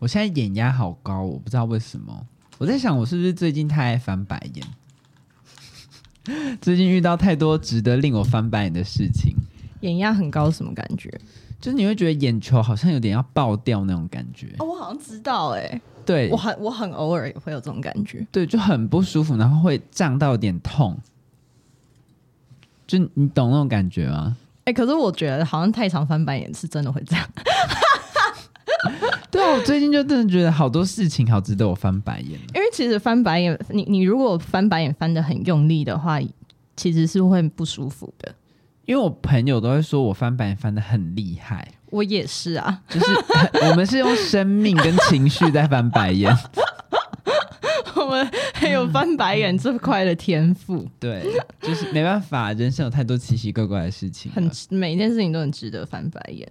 我现在眼压好高，我不知道为什么。我在想，我是不是最近太爱翻白眼？最近遇到太多值得令我翻白眼的事情。眼压很高，什么感觉？就是你会觉得眼球好像有点要爆掉那种感觉。哦，我好像知道哎、欸。对，我很我很偶尔也会有这种感觉。对，就很不舒服，然后会胀到有点痛。就你懂那种感觉吗？哎、欸，可是我觉得好像太常翻白眼是真的会这样。我最近就真的觉得好多事情好值得我翻白眼。因为其实翻白眼，你你如果翻白眼翻的很用力的话，其实是会不舒服的。因为我朋友都会说我翻白眼翻的很厉害，我也是啊，就是我们是用生命跟情绪在翻白眼，我们还有翻白眼这块的天赋。对，就是没办法，人生有太多奇奇怪怪的事情，很每一件事情都很值得翻白眼。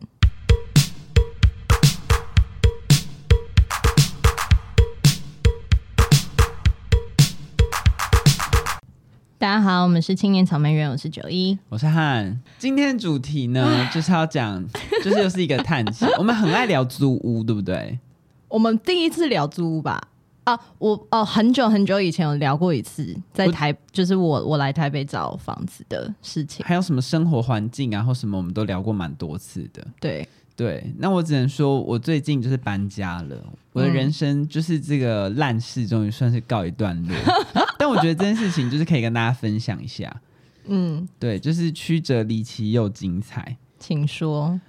大家好，我们是青年草莓园，我是九一，我是汉。今天的主题呢，就是要讲，就是又是一个探险。我们很爱聊租屋，对不对？我们第一次聊租屋吧？啊，我哦，很久很久以前有聊过一次，在台，就是我我来台北找房子的事情，还有什么生活环境啊，或什么，我们都聊过蛮多次的。对对，那我只能说，我最近就是搬家了，我的人生就是这个烂事，终于算是告一段落。但我觉得这件事情就是可以跟大家分享一下，嗯，对，就是曲折离奇又精彩，请说，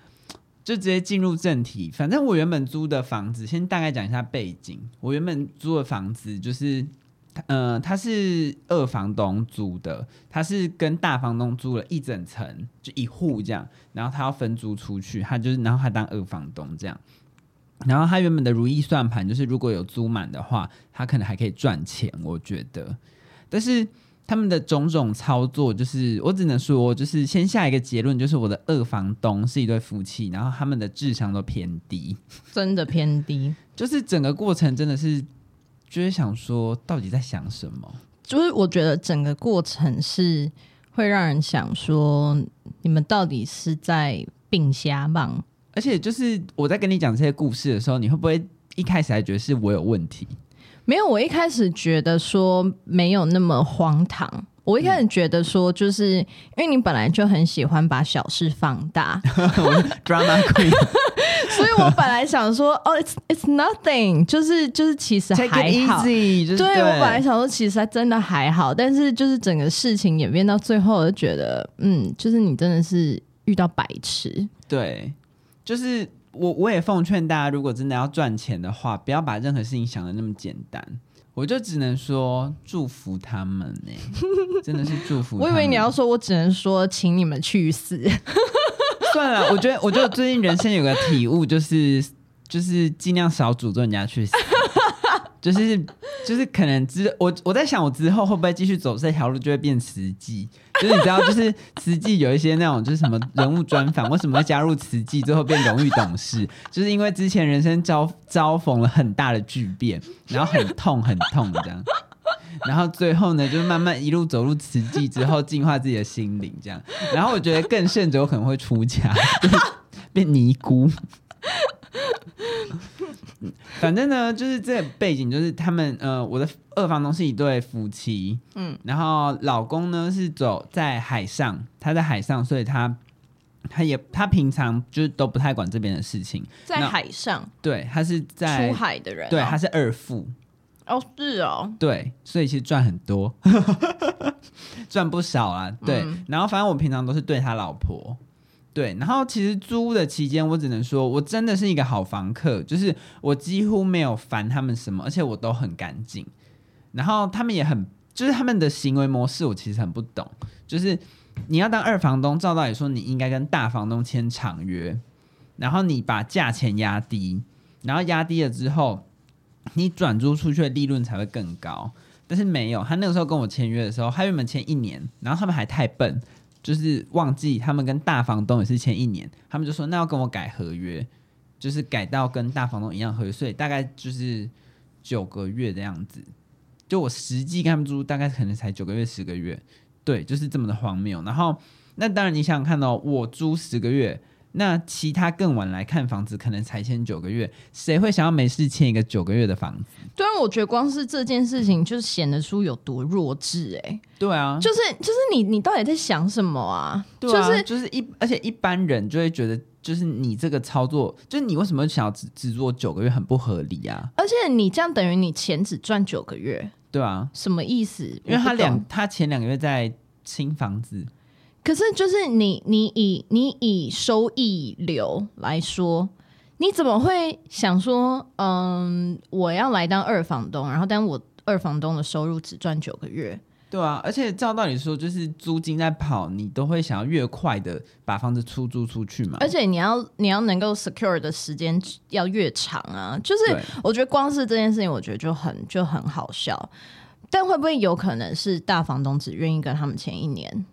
就直接进入正题。反正我原本租的房子，先大概讲一下背景。我原本租的房子就是，呃，他是二房东租的，他是跟大房东租了一整层，就一户这样，然后他要分租出去，他就是，然后他当二房东这样。然后他原本的如意算盘就是，如果有租满的话，他可能还可以赚钱。我觉得，但是他们的种种操作，就是我只能说，就是先下一个结论，就是我的二房东是一对夫妻，然后他们的智商都偏低，真的偏低。就是整个过程真的是，就是想说，到底在想什么？就是我觉得整个过程是会让人想说，你们到底是在病瞎忙？而且就是我在跟你讲这些故事的时候，你会不会一开始还觉得是我有问题？没有，我一开始觉得说没有那么荒唐。我一开始觉得说，就是、嗯、因为你本来就很喜欢把小事放大，drama queen，所以我本来想说，哦，it's it's nothing，就是就是其实还好。Take it easy, 就是、对，我本来想说，其实还真的还好，但是就是整个事情演变到最后，我就觉得，嗯，就是你真的是遇到白痴。对。就是我，我也奉劝大家，如果真的要赚钱的话，不要把任何事情想的那么简单。我就只能说祝福他们呢、欸，真的是祝福。我以为你要说，我只能说，请你们去死。算了，我觉得，我觉得最近人生有个体悟，就是就是尽量少诅咒人家去死。就是就是可能之我我在想我之后会不会继续走这条路就会变慈济，就是你知道就是慈济有一些那种就是什么人物专访，为什么会加入慈济最后变荣誉董事，就是因为之前人生遭遭逢了很大的巨变，然后很痛很痛这样，然后最后呢就是慢慢一路走入慈济之后净化自己的心灵这样，然后我觉得更甚者我可能会出家，变尼姑。反正呢，就是这个背景，就是他们呃，我的二房东是一对夫妻，嗯，然后老公呢是走在海上，他在海上，所以他他也他平常就是都不太管这边的事情，在海上，对，他是在出海的人，哦，对，他是二副，哦，是哦，对，所以其实赚很多，赚不少啊，对，嗯，然后反正我平常都是对他老婆。对，然后其实租的期间，我只能说，我真的是一个好房客，就是我几乎没有烦他们什么，而且我都很干净。然后他们也很，就是他们的行为模式，我其实很不懂。就是你要当二房东，照道理说你应该跟大房东签长约，然后你把价钱压低，然后压低了之后，你转租出去的利润才会更高。但是没有，他那个时候跟我签约的时候，他原本签一年，然后他们还太笨。就是忘记他们跟大房东也是签一年，他们就说那要跟我改合约，就是改到跟大房东一样合约，所以大概就是九个月的样子。就我实际跟他们租，大概可能才九个月、十个月，对，就是这么的荒谬。然后那当然你想想看哦，我租十个月，那其他更晚来看房子，可能才签九个月，谁会想要没事签一个九个月的房子？对啊，我觉得光是这件事情就显得出有多弱智哎、欸。对啊，就是就是你你到底在想什么啊？对啊，就是就是一，而且一般人就会觉得，就是你这个操作，就是你为什么想要只只做九个月，很不合理啊？而且你这样等于你钱只赚九个月，对啊，什么意思？因为他两他前两个月在清房子。可是，就是你，你以你以收益流来说，你怎么会想说，嗯，我要来当二房东，然后但我二房东的收入只赚九个月？对啊，而且照道理说，就是租金在跑，你都会想要越快的把房子出租出去嘛。而且你要你要能够 secure 的时间要越长啊。就是我觉得光是这件事情，我觉得就很就很好笑。但会不会有可能是大房东只愿意跟他们签一年？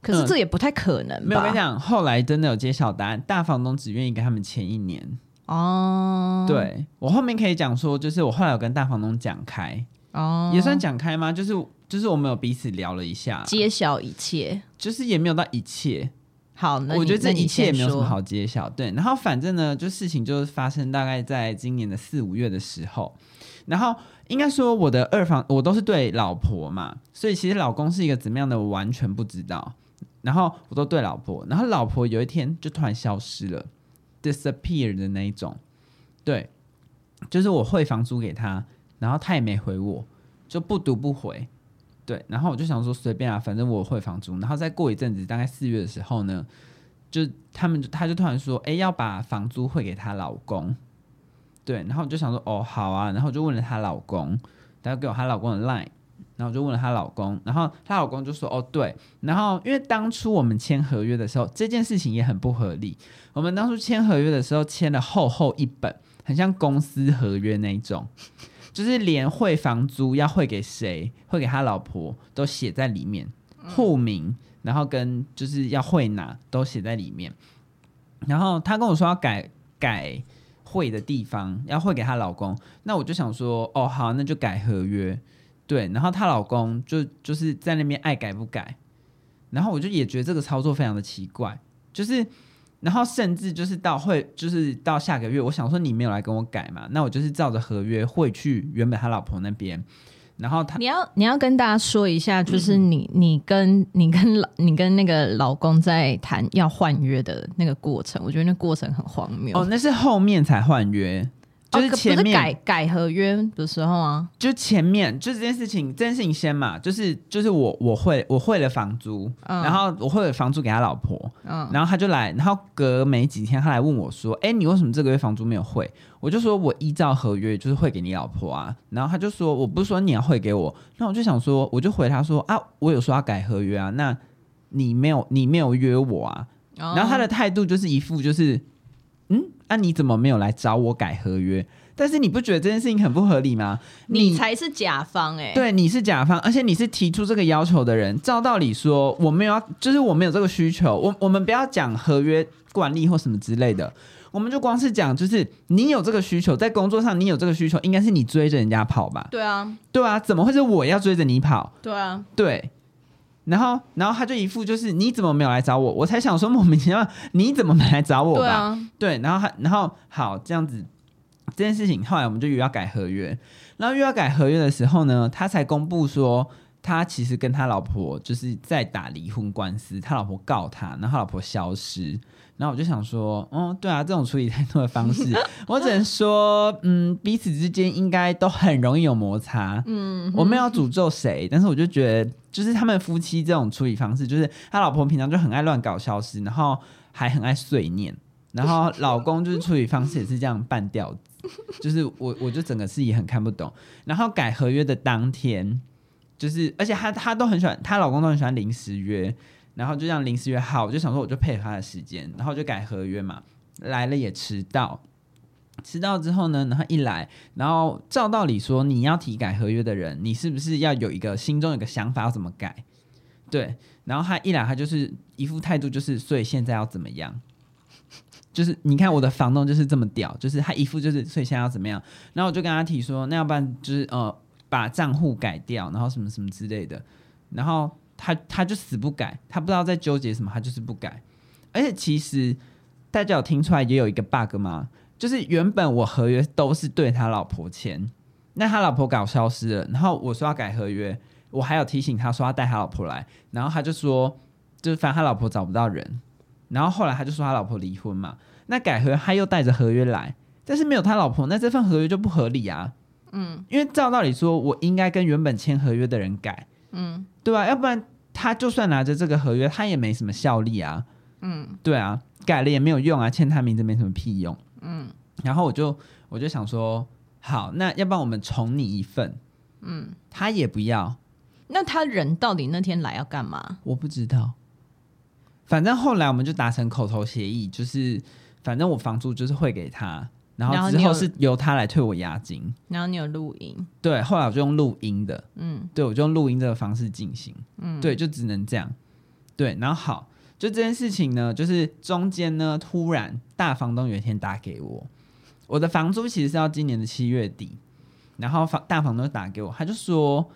可是这也不太可能吧。嗯、没有，我跟你讲，后来真的有揭晓答案，大房东只愿意给他们签一年。哦，对，我后面可以讲说，就是我后来有跟大房东讲开，哦，也算讲开吗？就是就是我们有彼此聊了一下，揭晓一切，就是也没有到一切。好，那我觉得这一切也没有什么好揭晓。对，然后反正呢，就事情就是发生大概在今年的四五月的时候，然后应该说我的二房我都是对老婆嘛，所以其实老公是一个怎么样的，我完全不知道。然后我都对老婆，然后老婆有一天就突然消失了，disappear 的那一种，对，就是我汇房租给他，然后他也没回我，就不读不回，对，然后我就想说随便啊，反正我汇房租，然后再过一阵子，大概四月的时候呢，就他们他就突然说，哎，要把房租汇给她老公，对，然后我就想说，哦，好啊，然后就问了她老公，他就给我她老公的 line。然后我就问了她老公，然后她老公就说：“哦，对。”然后因为当初我们签合约的时候，这件事情也很不合理。我们当初签合约的时候，签了厚厚一本，很像公司合约那一种，就是连汇房租要汇给谁，汇给他老婆都写在里面，户名，然后跟就是要汇哪都写在里面。然后他跟我说要改改汇的地方，要汇给她老公。那我就想说：“哦，好，那就改合约。”对，然后她老公就就是在那边爱改不改，然后我就也觉得这个操作非常的奇怪，就是，然后甚至就是到会就是到下个月，我想说你没有来跟我改嘛，那我就是照着合约会去原本他老婆那边，然后他你要你要跟大家说一下，就是你、嗯、你跟你跟老你跟那个老公在谈要换约的那个过程，我觉得那过程很荒谬哦，那是后面才换约。就是前面、哦、改改合约的时候啊，就前面就这件事情，这件事情先嘛，就是就是我我会我会了房租，嗯、然后我汇了房租给他老婆，嗯，然后他就来，然后隔没几天他来问我说，哎，你为什么这个月房租没有汇？我就说我依照合约就是汇给你老婆啊，然后他就说我不是说你要汇给我，那我就想说，我就回他说啊，我有说要改合约啊，那你没有你没有约我啊，哦、然后他的态度就是一副就是。嗯，那、啊、你怎么没有来找我改合约？但是你不觉得这件事情很不合理吗？你，你才是甲方哎、欸，对，你是甲方，而且你是提出这个要求的人。照道理说，我没有要，就是我没有这个需求。我我们不要讲合约惯例或什么之类的，我们就光是讲，就是你有这个需求，在工作上你有这个需求，应该是你追着人家跑吧？对啊，对啊，怎么会是我要追着你跑？对啊，对。然后，然后他就一副就是你怎么没有来找我？我才想说莫名其妙，你怎么没来找我吧？对啊，对。然后他，然后好这样子，这件事情后来我们就又要改合约。然后又要改合约的时候呢，他才公布说他其实跟他老婆就是在打离婚官司，他老婆告他，然后他老婆消失。然后我就想说，哦，对啊，这种处理态度的方式，我只能说，嗯，彼此之间应该都很容易有摩擦。嗯，我没有诅咒谁，但是我就觉得，就是他们夫妻这种处理方式，就是他老婆平常就很爱乱搞消失，然后还很爱碎念，然后老公就是处理方式也是这样半吊子，就是我我就整个是也很看不懂。然后改合约的当天，就是而且他他都很喜欢，她老公都很喜欢临时约。然后就这样临时约好，我就想说我就配合他的时间，然后就改合约嘛。来了也迟到，迟到之后呢，然后一来，然后照道理说你要提改合约的人，你是不是要有一个心中有个想法要怎么改？对，然后他一来，他就是一副态度就是，所以现在要怎么样？就是你看我的房东就是这么屌，就是他一副就是，所以现在要怎么样？然后我就跟他提说，那要不然就是呃把账户改掉，然后什么什么之类的，然后。他他就死不改，他不知道在纠结什么，他就是不改。而且其实大家有听出来也有一个 bug 吗？就是原本我合约都是对他老婆签，那他老婆搞消失了，然后我说要改合约，我还有提醒他说要带他老婆来，然后他就说就是反正他老婆找不到人，然后后来他就说他老婆离婚嘛，那改合约他又带着合约来，但是没有他老婆，那这份合约就不合理啊，嗯，因为照道理说我应该跟原本签合约的人改，嗯，对吧？要不然他就算拿着这个合约，他也没什么效力啊，嗯，对啊，改了也没有用啊，签他名字没什么屁用。嗯，然后我就我就想说，好，那要不然我们重你一份，嗯，他也不要，那他人到底那天来要干嘛？我不知道，反正后来我们就达成口头协议，就是反正我房租就是汇给他，然后之后是由他来退我押金，然后你有录音，对，后来我就用录音的，嗯，对，我就用录音这个方式进行，嗯，对，就只能这样，对，然后好。就这件事情呢，就是中间呢，突然大房东有一天打给我，我的房租其实是要今年的七月底，然后房大房东打给我，他就说，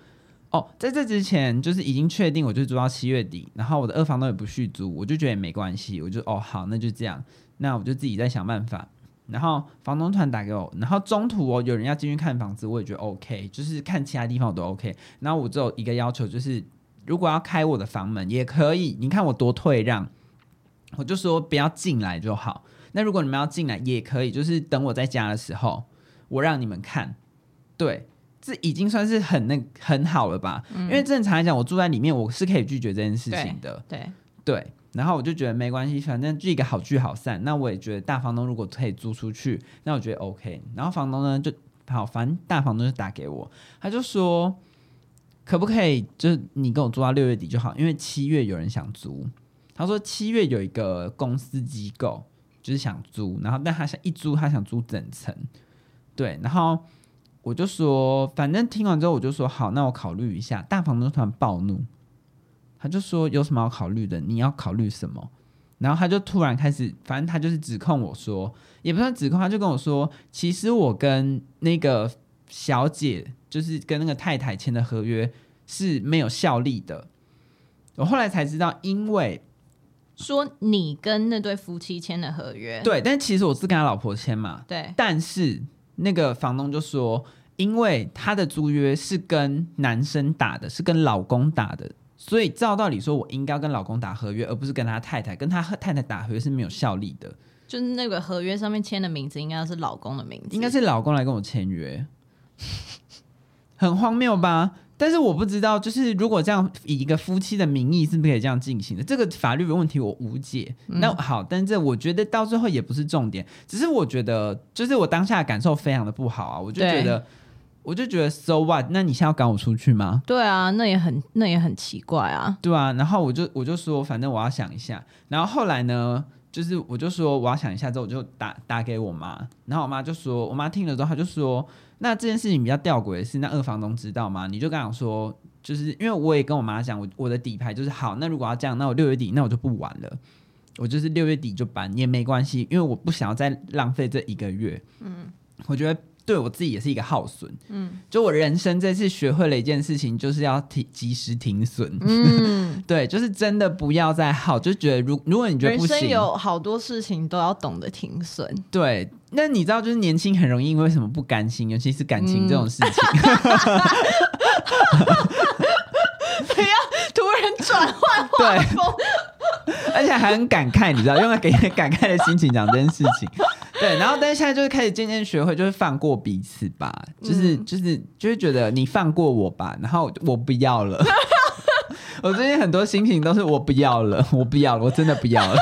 哦，在这之前就是已经确定我就租到七月底，然后我的二房东也不续租，我就觉得也没关系，我就哦好，那就这样，那我就自己再想办法。然后房东突然打给我，然后中途哦有人要进去看房子，我也觉得 OK，就是看其他地方我都 OK，然后我只有一个要求就是。如果要开我的房门也可以，你看我多退让，我就说不要进来就好。那如果你们要进来也可以，就是等我在家的时候，我让你们看。对，这已经算是很那很好了吧？嗯、因为正常来讲，我住在里面，我是可以拒绝这件事情的。对对，对，然后我就觉得没关系，反正就一个好聚好散。那我也觉得大房东如果可以租出去，那我觉得 OK。然后房东呢就好，反正大房东就打给我，他就说。可不可以？就是你跟我租到六月底就好，因为七月有人想租。他说七月有一个公司机构就是想租，然后但他想一租，他想租整层。对，然后我就说，反正听完之后我就说好，那我考虑一下。大房东突然暴怒，他就说有什么要考虑的？你要考虑什么？然后他就突然开始，反正他就是指控我说，也不算指控，他就跟我说，其实我跟那个小姐。就是跟那个太太签的合约是没有效力的。我后来才知道，因为说你跟那对夫妻签的合约，对，但其实我是跟他老婆签嘛，对。但是那个房东就说，因为他的租约是跟男生打的，是跟老公打的，所以照道理说，我应该要跟老公打合约，而不是跟他太太。跟他太太打合约是没有效力的。就是那个合约上面签的名字应该是老公的名字，应该是老公来跟我签约。很荒谬吧？但是我不知道，就是如果这样以一个夫妻的名义，是不是可以这样进行的？这个法律的问题我无解。嗯、那好，但是我觉得到最后也不是重点，只是我觉得，就是我当下的感受非常的不好啊！我就觉得，我就觉得，so what？那你现在要赶我出去吗？对啊，那也很，那也很奇怪啊。对啊，然后我就我就说，反正我要想一下。然后后来呢，就是我就说我要想一下之后，我就打打给我妈，然后我妈就说，我妈听了之后，她就说。那这件事情比较吊诡的是，那二房东知道吗？你就跟他说，就是因为我也跟我妈讲，我我的底牌就是好。那如果要这样，那我六月底，那我就不玩了。我就是六月底就搬也没关系，因为我不想要再浪费这一个月。嗯，我觉得对我自己也是一个耗损。嗯，就我人生这次学会了一件事情，就是要停及时停损。嗯，对，就是真的不要再耗，就觉得如如果你觉得不行，人生有好多事情都要懂得停损。对。那你知道，就是年轻很容易因为什么不甘心，尤其是感情这种事情，不要突然转换画风，而且还很感慨，你知道，用了给你感慨的心情讲这件事情。对，然后但是现在就是开始渐渐学会，就是放过彼此吧，就是就是就是觉得你放过我吧，然后我不要了。我最近很多心情都是我不要了，我不要了，我真的不要了。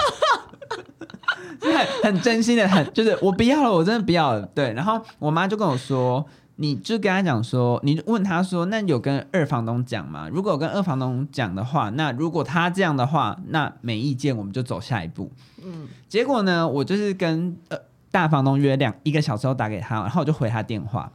很很真心的，很就是我不要了，我真的不要了。对，然后我妈就跟我说，你就跟他讲说，你问他说，那有跟二房东讲吗？如果有跟二房东讲的话，那如果他这样的话，那没意见，我们就走下一步。嗯，结果呢，我就是跟呃大房东约两一个小时后打给他，然后我就回他电话，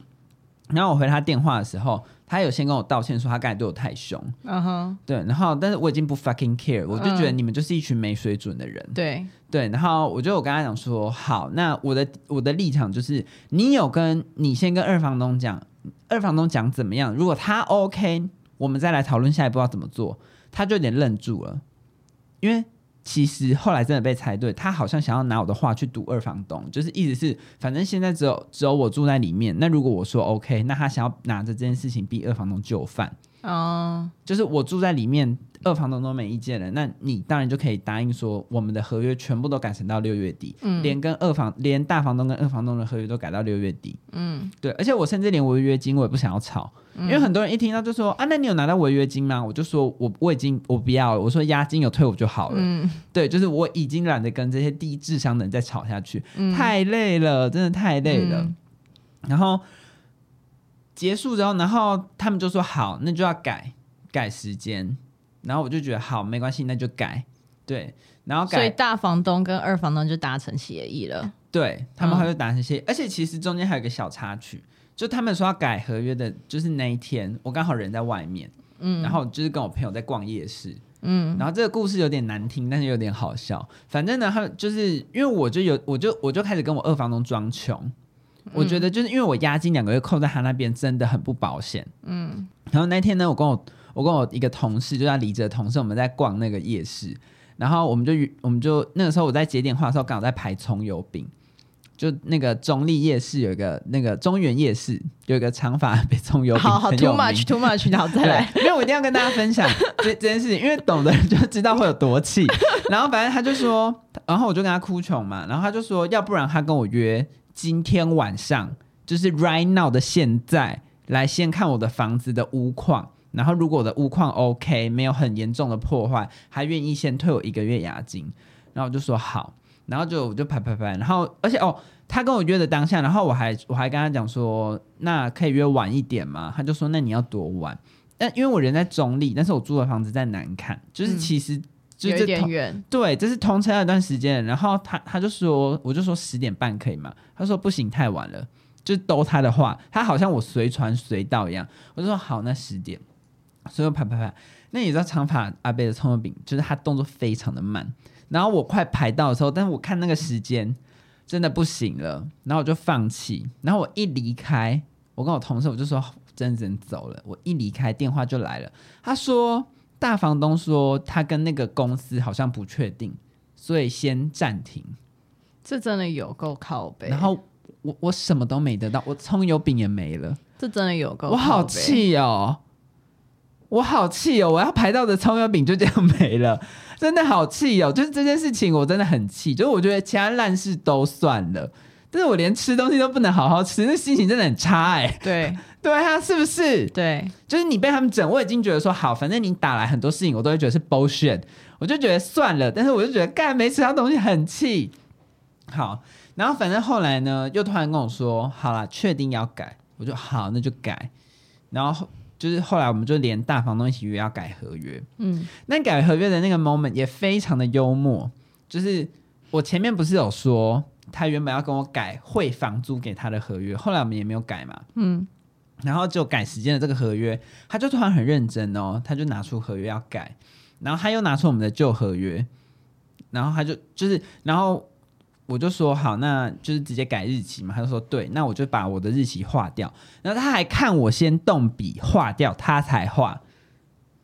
然后我回他电话的时候。他有先跟我道歉，说他刚才对我太凶。嗯哼，对，然后但是我已经不 fucking care，我就觉得你们就是一群没水准的人。对对，然后我就我跟他讲说，好，那我的我的立场就是，你有跟你先跟二房东讲，二房东讲怎么样？如果他 OK，我们再来讨论下一步要怎么做。他就有点愣住了，因为其实后来真的被猜对，他好像想要拿我的话去堵二房东，就是意思是，反正现在只有只有我住在里面。那如果我说 OK，那他想要拿着这件事情逼二房东就范。哦，就是我住在里面，二房东都没意见了，那你当然就可以答应说，我们的合约全部都改成到六月底，嗯，连跟二房连大房东跟二房东的合约都改到六月底，嗯，对，而且我甚至连违约金我也不想要吵。因为很多人一听到就说啊，那你有拿到违约金吗？我就说我我已经我不要了，我说押金有退我就好了。嗯，对，就是我已经懒得跟这些低智商的人再吵下去，嗯、太累了，真的太累了。嗯、然后结束之后，然后他们就说好，那就要改改时间。然后我就觉得好，没关系，那就改。对，然后改，所以大房东跟二房东就达成协议了。对，他们还会达成协议，嗯、而且其实中间还有一个小插曲。就他们说要改合约的，就是那一天，我刚好人在外面，嗯，然后就是跟我朋友在逛夜市，嗯，然后这个故事有点难听，但是有点好笑。反正呢，他就是因为我就有，我就我就开始跟我二房东装穷，嗯、我觉得就是因为我押金两个月扣在他那边真的很不保险，嗯。然后那天呢，我跟我我跟我一个同事，就在离职的同事，我们在逛那个夜市，然后我们就我们就那个时候我在接电话的时候，刚好在排葱油饼。就那个中立夜市有一个那个中原夜市有一个长发被葱油饼好好 too much too much，然后再来，因为我一定要跟大家分享这这件事情，因为懂的人就知道会有多气。然后反正他就说，然后我就跟他哭穷嘛，然后他就说，要不然他跟我约今天晚上，就是 right now 的现在来先看我的房子的屋况，然后如果我的屋况 OK，没有很严重的破坏，还愿意先退我一个月押金，然后我就说好。然后就我就拍拍拍，然后而且哦，他跟我约的当下，然后我还我还跟他讲说，那可以约晚一点吗？他就说，那你要多晚？但因为我人在中立，但是我租的房子在南崁，就是其实就是有点远，对，这是通车了一段时间。然后他他就说，我就说十点半可以吗？他说不行，太晚了。就兜他的话，他好像我随传随到一样。我就说好，那十点。所以我拍拍拍，那你知道长发阿贝的葱油饼，就是他动作非常的慢。然后我快排到的时候，但是我看那个时间真的不行了，然后我就放弃。然后我一离开，我跟我同事我就说真的只能走了。我一离开，电话就来了，他说大房东说他跟那个公司好像不确定，所以先暂停。这真的有够靠背。然后我我什么都没得到，我葱油饼也没了。这真的有够，我好气哦。我好气哦！我要排到的葱油饼就这样没了，真的好气哦！就是这件事情我真的很气，就是我觉得其他烂事都算了，但是我连吃东西都不能好好吃，那心情真的很差哎、欸。对对啊，是不是？对，就是你被他们整，我已经觉得说好，反正你打来很多事情，我都会觉得是 bullshit，我就觉得算了。但是我就觉得干没吃到东西很气。好，然后反正后来呢，又突然跟我说，好啦，确定要改，我就好，那就改，然后。就是后来我们就连大房东一起约要改合约，嗯，那改合约的那个 moment 也非常的幽默。就是我前面不是有说他原本要跟我改汇房租给他的合约，后来我们也没有改嘛，嗯，然后就改时间的这个合约，他就突然很认真哦，他就拿出合约要改，然后他又拿出我们的旧合约，然后他就就是然后。我就说好，那就是直接改日期嘛。他就说对，那我就把我的日期划掉。然后他还看我先动笔划掉，他才画，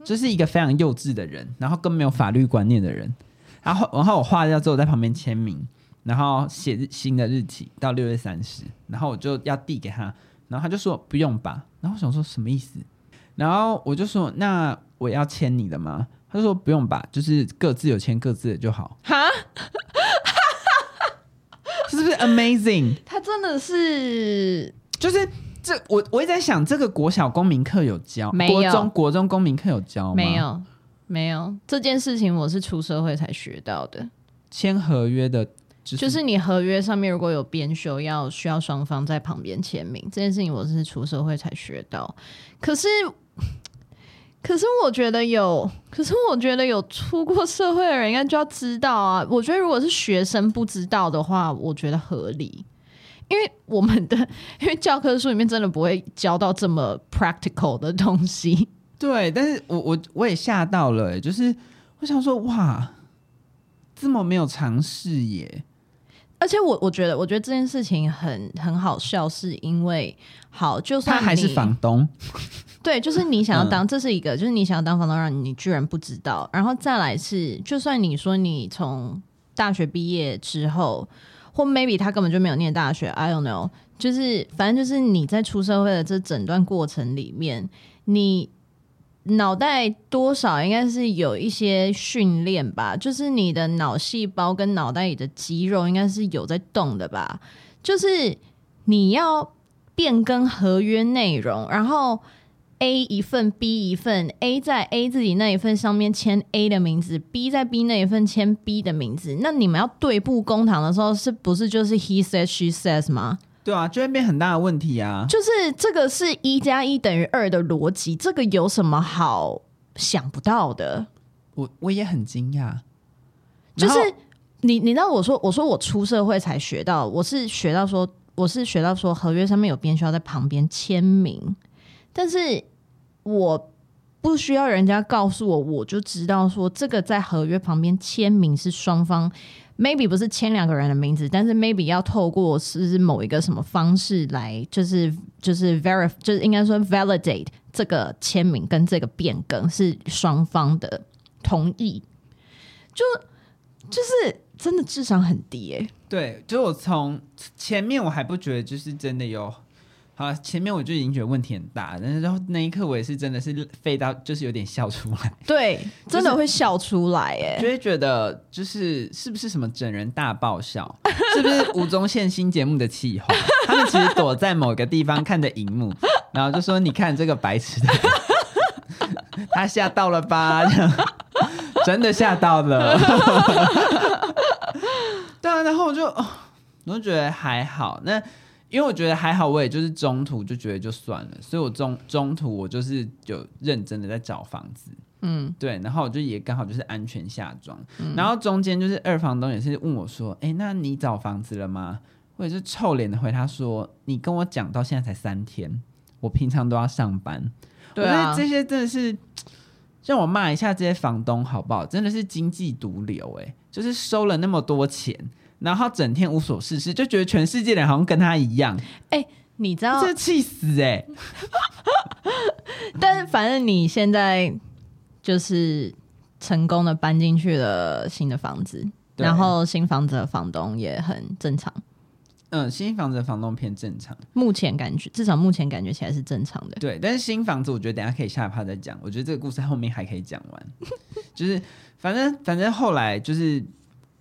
就是一个非常幼稚的人，然后更没有法律观念的人。然后，然后我划掉之后，在旁边签名，然后写新的日期到六月三十。然后我就要递给他，然后他就说不用吧。然后我想说什么意思？然后我就说那我要签你的吗？他就说不用吧，就是各自有签各自的就好。哈。是不是 amazing？他真的是，就是这我我也在想，这个国小公民课有教，没有国中国中公民课有教吗？没有，没有这件事情，我是出社会才学到的。签合约的，就是，就是你合约上面如果有编修，要需要双方在旁边签名，这件事情我是出社会才学到。可是。可是我觉得有，可是我觉得有出过社会的人应该就要知道啊。我觉得如果是学生不知道的话，我觉得合理，因为我们的因为教科书里面真的不会教到这么 practical 的东西。对，但是我我我也吓到了，欸，就是我想说哇，这么没有常识耶。而且我我觉得我觉得这件事情很很好笑，是因为好就算他还是房东。对，就是你想要当，嗯、这是一个，就是你想要当房东，让你居然不知道。然后再来是，就算你说你从大学毕业之后，或 maybe 他根本就没有念大学，I don't know，就是反正就是你在出社会的这整段过程里面，你脑袋多少应该是有一些训练吧，就是你的脑细胞跟脑袋里的肌肉应该是有在动的吧，就是你要变更合约内容，然后。A 一份，B 一份，A 在 A 自己那一份上面签 A 的名字，B 在 B 那一份签 B 的名字。那你们要对簿公堂的时候，是不是就是 He says she says 吗？对啊，就会变很大的问题啊。就是这个是一加一等于二的逻辑，这个有什么好想不到的？我我也很惊讶。就是你你知道我说我说我出社会才学到，我是学到说我是学到说合约上面有编需要在旁边签名，但是。我不需要人家告诉我，我就知道说这个在合约旁边签名是双方，maybe 不是签两个人的名字，但是 maybe 要透过是某一个什么方式来，就是就是 verify，就是应该说 validate 这个签名跟这个变更是双方的同意，就就是真的智商很低诶、对，就我从前面我还不觉得就是真的有。好，前面我就已经觉得问题很大，但是然后那一刻我也是真的是废到，就是有点笑出来。对，真的会笑出来，哎，就会觉得就是是不是什么整人大爆笑，是不是吴宗宪新节目的气候？他们其实躲在某个地方看着荧幕，然后就说：“你看这个白痴的，他吓到了吧？真的吓到了。”对啊，然后我就我就觉得还好那。因为我觉得还好，我也就是中途就觉得就算了，所以我中中途我就是有认真的在找房子，嗯，对，然后我就也刚好就是安全下装，嗯、然后中间就是二房东也是问我说，哎，那你找房子了吗？我也是臭脸的回他说，你跟我讲到现在才三天，我平常都要上班，对啊，我觉得这些真的是让我骂一下这些房东好不好？真的是经济毒瘤，哎，就是收了那么多钱。然后他整天无所事事，就觉得全世界的人好像跟他一样。哎、欸，你知道？这气死哎、欸！但是反正你现在就是成功的搬进去了新的房子，然后新房子的房东也很正常。嗯，新房子的房东偏正常，目前感觉至少目前感觉起来是正常的。对，但是新房子我觉得等下可以下一趴再讲。我觉得这个故事后面还可以讲完。就是反正反正后来就是。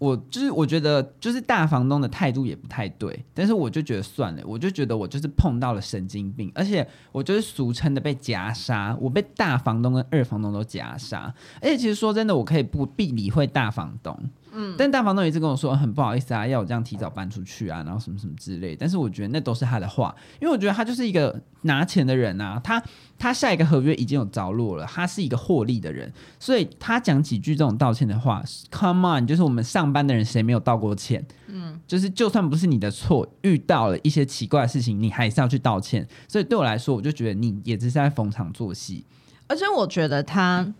我就是我觉得就是大房东的态度也不太对，但是我就觉得算了，我就觉得我就是碰到了神经病，而且我就是俗称的被夹杀，我被大房东跟二房东都夹杀，而且其实说真的，我可以不必理会大房东。嗯，但大房东一直跟我说很不好意思啊，要我这样提早搬出去啊，然后什么什么之类。但是我觉得那都是他的话，因为我觉得他就是一个拿钱的人啊，他他下一个合约已经有着落了，他是一个获利的人，所以他讲几句这种道歉的话，Come on，就是我们上班的人谁没有道过歉？嗯，就是就算不是你的错，遇到了一些奇怪的事情，你还是要去道歉。所以对我来说，我就觉得你也只是在逢场作戏，而且我觉得他。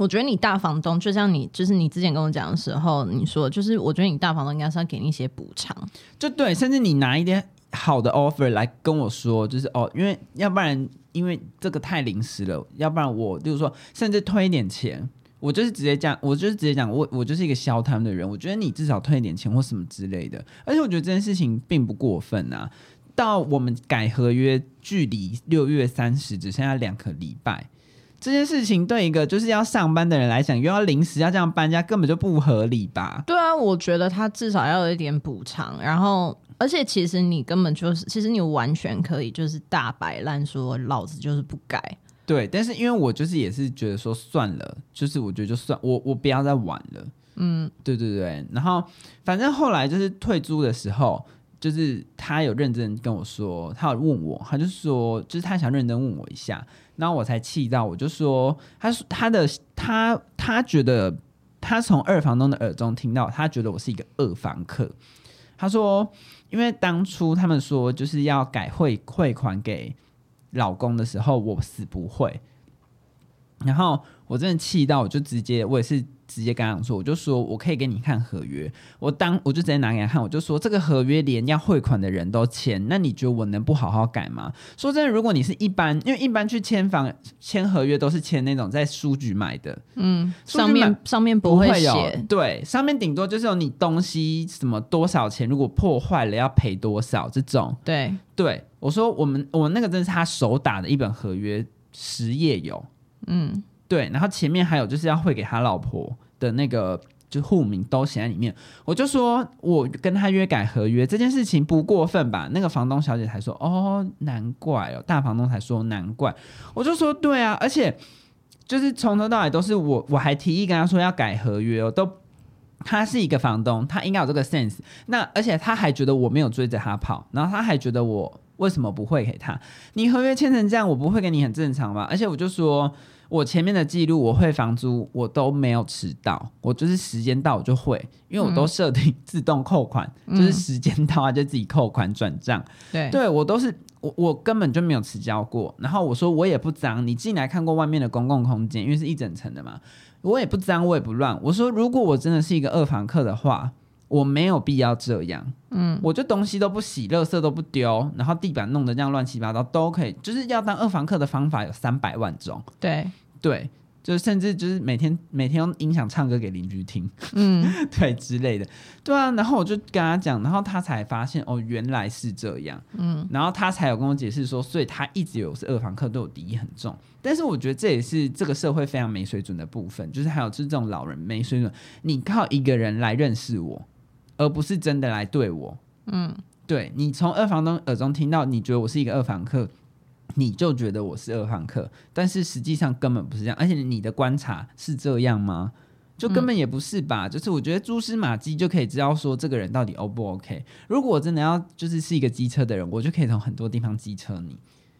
我觉得你大房东就像你，就是你之前跟我讲的时候，你说就是我觉得你大房东应该是要给你一些补偿，就对，甚至你拿一点好的 offer 来跟我说，就是哦，因为要不然因为这个太临时了，要不然我就是说甚至退一点钱，我就是直接讲，我就是直接讲，我我就是一个消摊的人，我觉得你至少退一点钱或什么之类的，而且我觉得这件事情并不过分啊。到我们改合约距离六月三十只剩下两个礼拜。这件事情对一个就是要上班的人来讲，又要临时要这样搬家，根本就不合理吧？对啊，我觉得他至少要有一点补偿。然后，而且其实你根本就是，其实你完全可以就是大摆烂说，老子就是不改。对，但是因为我就是也是觉得说算了，就是我觉得就算我我不要再玩了。嗯，对对对。然后反正后来就是退租的时候，就是他有认真跟我说，他有问我，他就说就是他想认真问我一下。然后我才气到，我就说，他说他的他他觉得他从二房东的耳中听到，他觉得我是一个二房客。他说，因为当初他们说就是要改汇汇款给老公的时候，我死不会。然后我真的气到，我就直接我也是直接跟他讲说，我就说我可以给你看合约，我当我就直接拿给他看，我就说这个合约连要汇款的人都签，那你觉得我能不好好改吗？说真的，如果你是一般，因为一般去签房签合约都是签那种在书局买的，嗯，上面上面不会写，对，上面顶多就是有你东西什么多少钱，如果破坏了要赔多少这种，对。对，我说我们我那个真是他手打的一本合约，十页有，嗯。对，然后前面还有就是要汇给他老婆的那个，就户名都写在里面。我就说，我跟他约改合约这件事情不过分吧？那个房东小姐才说，哦，难怪哦，大房东才说难怪。我就说，对啊，而且就是从头到尾都是我，我还提议跟他说要改合约哦，都他是一个房东，他应该有这个 sense。那而且他还觉得我没有追着他跑，然后他还觉得我为什么不会给他？你合约签成这样，我不会给你很正常吧？而且我就说。我前面的记录，我汇房租，我都没有迟到，我就是时间到我就会，因为我都设定 自动扣款，嗯、就是时间到啊就自己扣款转账。对，对我都是我我根本就没有迟交过。然后我说我也不脏，你进来看过外面的公共空间，因为是一整层的嘛，我也不脏，我也不乱。我说如果我真的是一个二房客的话，我没有必要这样。嗯，我就东西都不洗，垃圾都不丢，然后地板弄得这样乱七八糟都可以，就是要当二房客的方法有三百万种。对。对，就甚至就是每天每天用音响唱歌给邻居听，嗯，对之类的，对啊，然后我就跟他讲，然后他才发现哦，原来是这样，嗯，然后他才有跟我解释说，所以他一直有是二房客对我敌意很重，但是我觉得这也是这个社会非常没水准的部分，就是还有就是这种老人没水准，你靠一个人来认识我，而不是真的来对我，嗯，对，你从二房东耳中听到，你觉得我是一个二房客。你就觉得我是二房客，但是实际上根本不是这样，而且你的观察是这样吗？就根本也不是吧。嗯、就是我觉得蛛丝马迹就可以知道说这个人到底 O 不 OK。如果我真的要就是是一个机车的人，我就可以从很多地方机车你。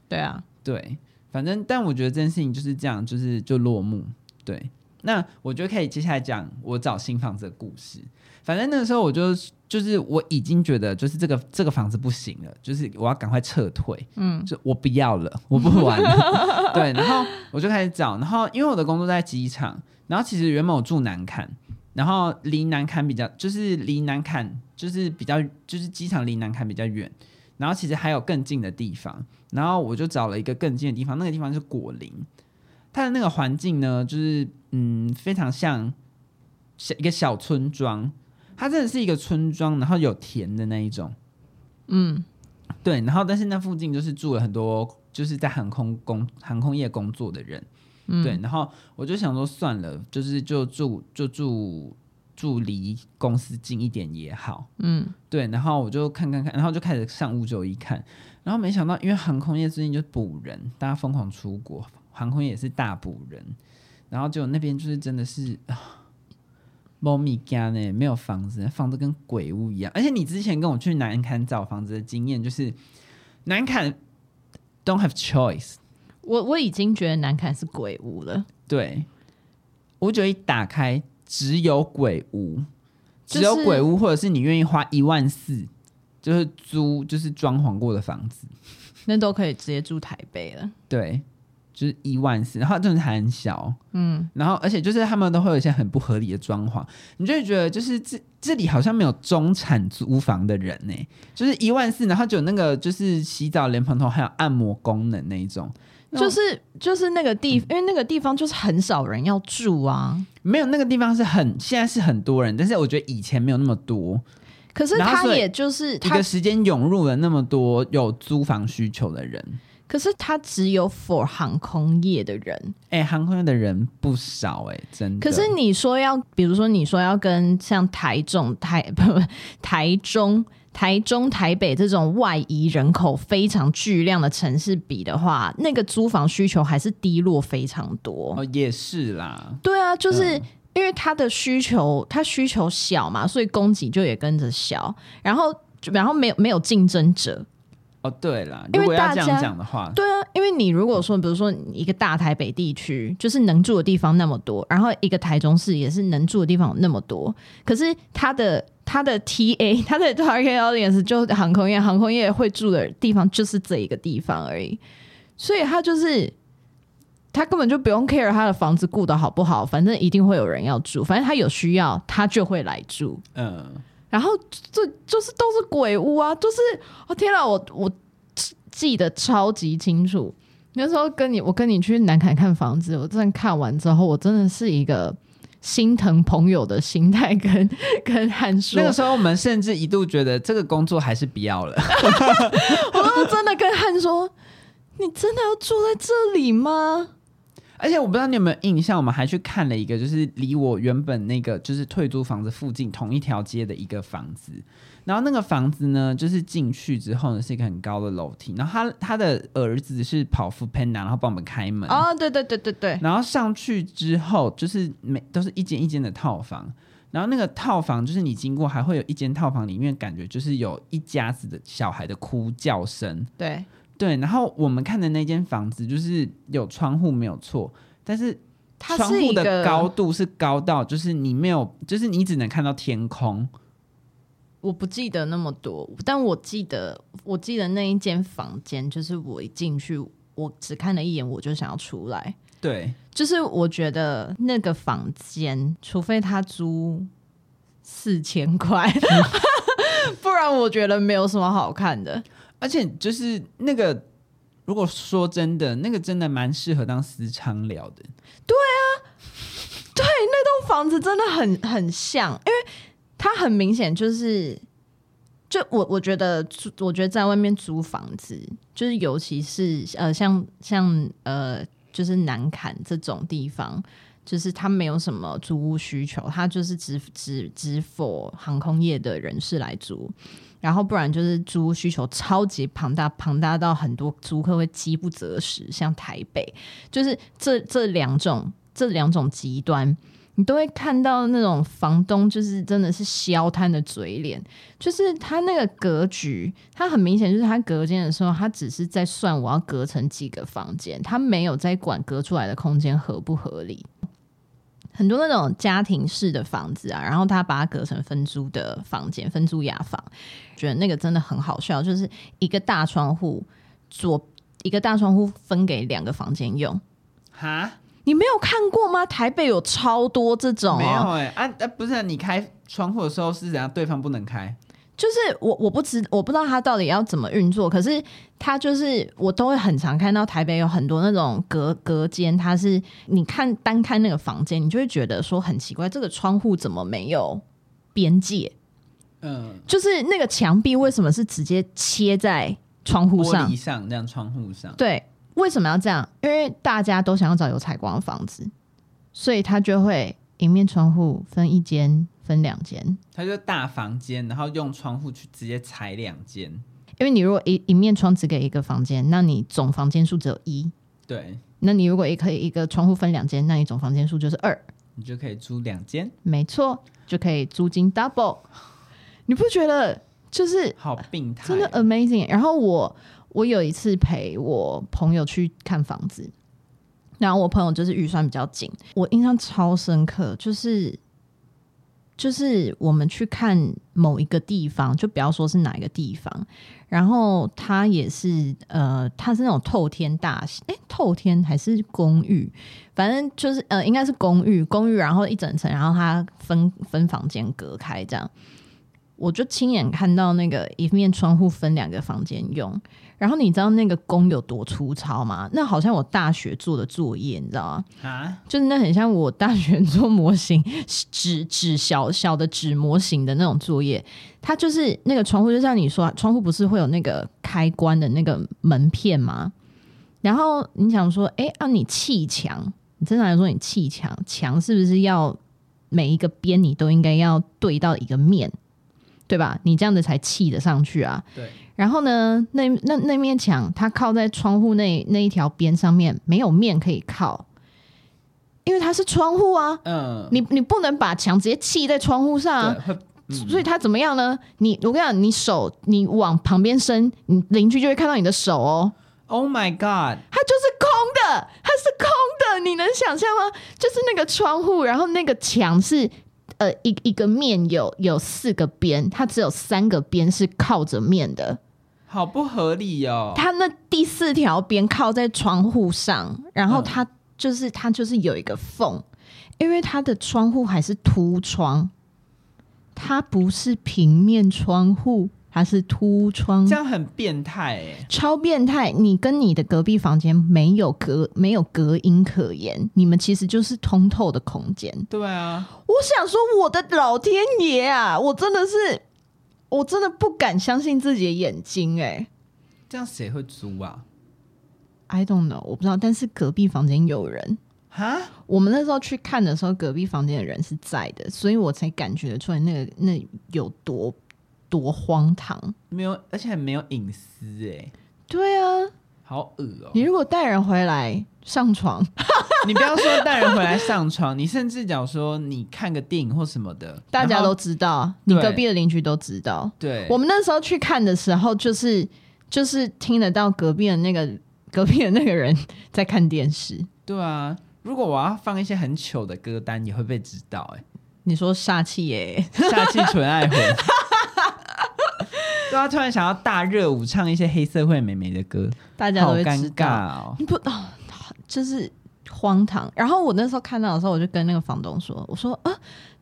对啊，对，反正但我觉得这件事情就是这样，就是就落幕。对，那我觉得可以接下来讲我找新房子的故事。反正那个时候我就就是我已经觉得就是这个这个房子不行了，就是我要赶快撤退，嗯，就我不要了，我不玩了，对，然后我就开始找，然后因为我的工作在机场，然后其实原本我住南坎，然后离南坎比较就是离南坎就是比较就是机场离南坎比较远，然后其实还有更近的地方，然后我就找了一个更近的地方，那个地方是果林，它的那个环境呢，就是嗯非常像小一个小村庄。它真的是一个村庄，然后有田的那一种，嗯，对，然后但是那附近就是住了很多就是在航空工航空业工作的人，嗯，对，然后我就想说算了，就是就住就住住离公司近一点也好，嗯，对，然后我就看看看，然后就开始上五九一看，然后没想到因为航空业最近就补人，大家疯狂出国，航空业也是大补人，然后就那边就是真的是猫咪家呢，没有房子，房子跟鬼屋一样。而且你之前跟我去南坎找房子的经验，就是南坎 don't have choice。我我已经觉得南坎是鬼屋了。对，五九一打开只有鬼屋，只有鬼屋，或者是你愿意花一万四，就是租就是装潢过的房子，那都可以直接住台北了。对。就是一万四，然后真的还很小，嗯，然后而且就是他们都会有一些很不合理的装潢，你就会觉得就是这这里好像没有中产租房的人呢，就是一万四，然后就有那个就是洗澡莲蓬头还有按摩功能那一种，就是就是那个地，嗯，因为那个地方就是很少人要住啊，没有那个地方是很现在是很多人，但是我觉得以前没有那么多，可是他也就是他一个时间涌入了那么多有租房需求的人。可是它只有 for 航空业的人，哎、欸，航空业的人不少哎、欸，真的。可是你说要，比如说你说要跟像台中、台 不不台中、台中、台北这种外移人口非常巨量的城市比的话，那个租房需求还是低落非常多。哦，也是啦。对啊，就是因为它的需求，它需求小嘛，所以供给就也跟着小，然后然后没有没有竞争者。哦，对了，如果要这样讲的话，对啊，因为你如果说，比如说一个大台北地区，就是能住的地方那么多，然后一个台中市也是能住的地方那么多，可是它的它的 TA，它的 target audience 就航空业，航空业会住的地方就是这一个地方而已，所以它就是他根本就不用 care 他的房子顾得好不好，反正一定会有人要住，反正他有需要他就会来住。嗯，然后这就是都是鬼屋啊，就是哦天啊，我我记得超级清楚，那时候跟你我跟你去南凯看房子，我真的看完之后，我真的是一个心疼朋友的心态跟跟汉说。那个时候我们甚至一度觉得这个工作还是不要了，我真的跟汉说，你真的要住在这里吗？而且我不知道你有没有印象，我们还去看了一个，就是离我原本那个就是退租房子附近同一条街的一个房子。然后那个房子呢，就是进去之后呢，是一个很高的楼梯。然后他他的儿子是跑 foodpanda，然后帮我们开门。哦，对对对对对。然后上去之后，就是每都是一间一间的套房。然后那个套房，就是你经过还会有一间套房里面，感觉就是有一家子的小孩的哭叫声。对。对，然后我们看的那间房子就是有窗户没有错，但是窗户的高度是高到就是你没有，就是你只能看到天空。我不记得那么多，但我记得我记得那一间房间，就是我一进去，我只看了一眼，我就想要出来。对，就是我觉得那个房间，除非他租四千块，不然我觉得没有什么好看的。而且就是那个，如果说真的，那个真的蛮适合当私娼聊的。对啊，对，那栋房子真的很很像，因为它很明显就是，就我我觉得，我觉得在外面租房子，就是尤其是呃，像像呃，就是南坎这种地方，就是它没有什么租屋需求，它就是只只只找航空业的人士来租。然后不然就是租需求超级庞大，庞大到很多租客会饥不择食，像台北，就是这这两种这两种极端，你都会看到那种房东就是真的是消瘫的嘴脸，就是他那个格局，他很明显就是他隔间的时候，他只是在算我要隔成几个房间，他没有在管隔出来的空间合不合理。很多那种家庭式的房子啊，然后他把它隔成分租的房间，分租雅房，觉得那个真的很好笑，就是一个大窗户，左一个大窗户分给两个房间用。哈，你没有看过吗？台北有超多这种、哦，没有哎、欸，啊啊，不是、你开窗户的时候是怎样？对方不能开。就是我我不知我不知道他到底要怎么运作，可是他就是我都会很常看到台北有很多那种隔隔间，它是你看单看那个房间，你就会觉得说很奇怪，这个窗户怎么没有边界？嗯，就是那个墙壁为什么是直接切在窗户上？玻璃上这样窗户上？对，为什么要这样？因为大家都想要找有采光的房子，所以他就会一面窗户分一间。分两间，它就大房间，然后用窗户去直接裁两间。因为你如果一一面窗只给一个房间，那你总房间数只有一。对，那你如果也可以一个窗户分两间，那你总房间数就是二，你就可以租两间。没错，就可以租金 double。你不觉得就是好病态，真的 amazing？然后我我有一次陪我朋友去看房子，然后我朋友就是预算比较紧，我印象超深刻，就是。就是我们去看某一个地方，就不要说是哪一个地方，然后它也是呃，它是那种透天大，诶，透天还是公寓，反正就是呃，应该是公寓，公寓，然后一整层，然后它分分房间隔开这样。我就亲眼看到那个一面窗户分两个房间用，然后你知道那个弓有多粗糙吗？那好像我大学做的作业，你知道吗？啊，就是那很像我大学做模型 纸纸小小的纸模型的那种作业。它就是那个窗户，就像你说，窗户不是会有那个开关的那个门片吗？然后你想说，哎，按、啊、你砌墙，你正常来说你砌墙，墙是不是要每一个边你都应该要对到一个面？对吧？你这样子才砌得上去啊。对。然后呢，那那那面墙，它靠在窗户那那一条边上面，没有面可以靠，因为它是窗户啊。嗯。你你不能把墙直接砌在窗户上啊。嗯、所以它怎么样呢？你我跟你讲，你手你往旁边伸，你邻居就会看到你的手哦。Oh my god！它就是空的，它是空的，你能想象吗？就是那个窗户，然后那个墙是。呃，一一个面有有四个边，它只有三个边是靠着面的，好不合理哦。它那第四条边靠在窗户上，然后它就是它就是有一个缝，因为它的窗户还是凸窗，它不是平面窗户。它是凸窗，这样很变态哎、欸，超变态！你跟你的隔壁房间没有隔没有隔音可言，你们其实就是通透的空间。对啊，我想说，我的老天爷啊！我真的是，我真的不敢相信自己的眼睛哎、欸！这样谁会租啊？I don't know，我不知道。但是隔壁房间有人哈，我们那时候去看的时候，隔壁房间的人是在的，所以我才感觉得出来那个那有多。多荒唐，没有，而且还没有隐私哎。对啊，好恶哦、喔！你如果带人回来上床，你不要说带人回来上床，你甚至讲说你看个电影或什么的，大家都知道，你隔壁的邻居都知道。对，我们那时候去看的时候，就是就是听得到隔壁的那个隔壁的那个人在看电视。对啊，如果我要放一些很糗的歌单，也会被知道哎。你说煞气耶，煞气纯爱魂。对啊，突然想要大热舞，唱一些黑社会美眉的歌，大家都会尴尬哦。你不哦，就是荒唐。然后我那时候看到的时候，我就跟那个房东说：“我说啊，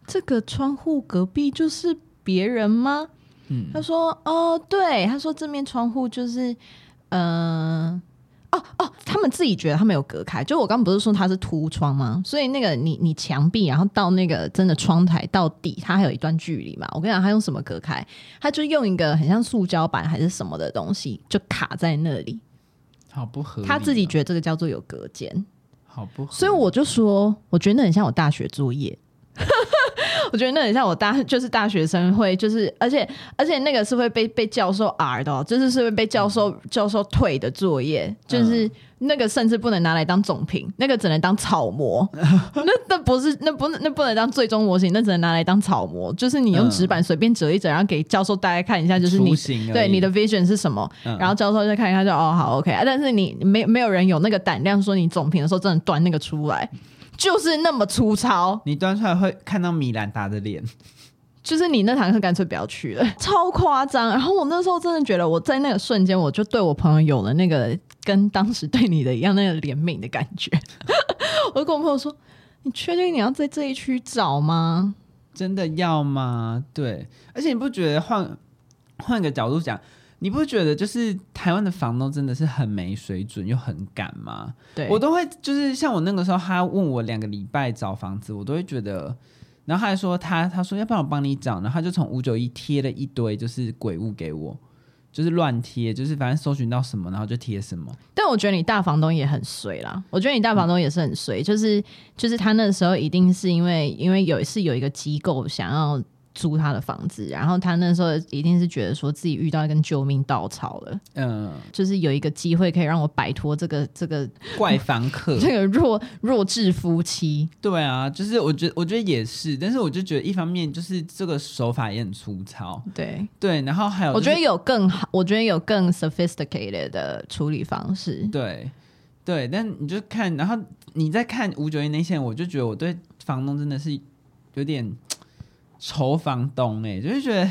这个窗户隔壁就是别人吗？”嗯，他说：“哦，对。”他说：“这面窗户就是，嗯、呃。”哦哦，他们自己觉得他们有隔开，就我刚刚不是说它是凸窗吗？所以那个你你墙壁，然后到那个真的窗台到底，它还有一段距离嘛？我跟你讲，他用什么隔开？他就用一个很像塑胶板还是什么的东西，就卡在那里，好不合理。他自己觉得这个叫做有隔间，好不合理。所以我就说，我觉得那很像我大学作业。我觉得那很像我大，就是大学生会，就是而且而且那个是会被被教授 R 的，就是是会被教授教授退的作业，就是那个甚至不能拿来当总评，那个只能当草模，那那不是那不那不能当最终模型，那只能拿来当草模，就是你用纸板随便折一折，然后给教授大家看一下，就是你对你的 vision 是什么，然后教授再看一下就哦好 OK 啊，但是你没没有人有那个胆量说你总评的时候真的端那个出来。就是那么粗糙，你端出来会看到米兰达的脸。就是你那堂课干脆不要去了，超夸张。然后我那时候真的觉得，我在那个瞬间，我就对我朋友有了那个跟当时对你的一样那个怜悯的感觉。我就跟我朋友说：“你确定你要在这一区找吗？真的要吗？”对，而且你不觉得换换个角度讲？你不觉得就是台湾的房东真的是很没水准又很赶吗？对，我都会就是像我那个时候，他问我两个礼拜找房子，我都会觉得，然后他还说他他说要不然我帮你找，然后他就从五九一贴了一堆就是鬼物给我，就是乱贴，就是反正搜寻到什么然后就贴什么。但我觉得你大房东也很衰啦，我觉得你大房东也是很衰，嗯、就是就是他那时候一定是因为因为有一次有一个机构想要。租他的房子，然后他那时候一定是觉得说自己遇到一根救命稻草了，嗯，就是有一个机会可以让我摆脱这个这个怪房客，这个弱弱智夫妻。对啊，就是我觉得我觉得也是，但是我就觉得一方面就是这个手法也很粗糙，对对，然后还有、就是、我觉得有更好，我觉得有更 sophisticated 的处理方式，对对，但你就看，然后你在看五九一那些，我就觉得我对房东真的是有点。愁房东哎、欸，就是觉得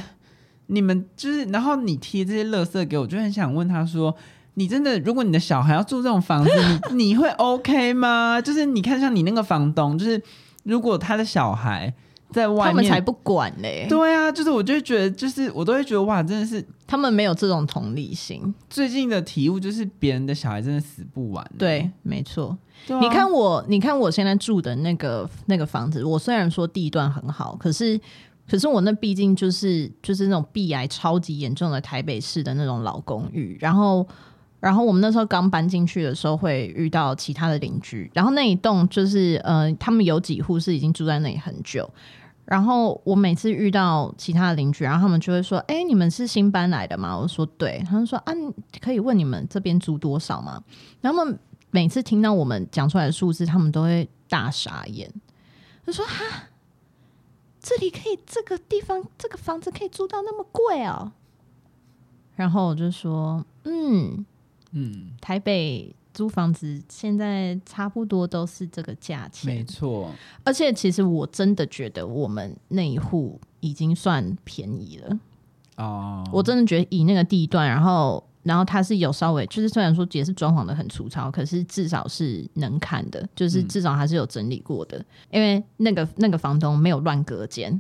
你们就是，然后你贴这些垃圾给我，就很想问他说：你真的，如果你的小孩要住这种房子，你你会 OK 吗？就是你看像你那个房东，就是如果他的小孩在外面，他们才不管嘞。对啊，就是我就会觉得，就是我都会觉得哇，真的是他们没有这种同理心。最近的体悟就是，别人的小孩真的死不完。对，没错。啊、你看我，你看我现在住的那个那个房子，我虽然说地段很好，可是可是我那毕竟就是就是那种壁癌超级严重的台北市的那种老公寓，然后然后我们那时候刚搬进去的时候会遇到其他的邻居，然后那一栋就是呃他们有几户是已经住在那里很久，然后我每次遇到其他的邻居，然后他们就会说：“哎、你们是新搬来的吗？”我说：“对。”他们说：“啊，可以问你们这边租多少吗？”然后。每次听到我们讲出来的数字，他们都会大傻眼。他说：“哈，这里可以，这个地方，这个房子可以租到那么贵哦。”然后我就说：“嗯嗯，台北租房子现在差不多都是这个价钱，没错。而且其实我真的觉得我们那一户已经算便宜了哦。我真的觉得以那个地段，然后。然后它是有稍微，就是虽然说也是装潢的很粗糙，可是至少是能看的，就是至少还是有整理过的。嗯、因为那个那个房东没有乱隔间，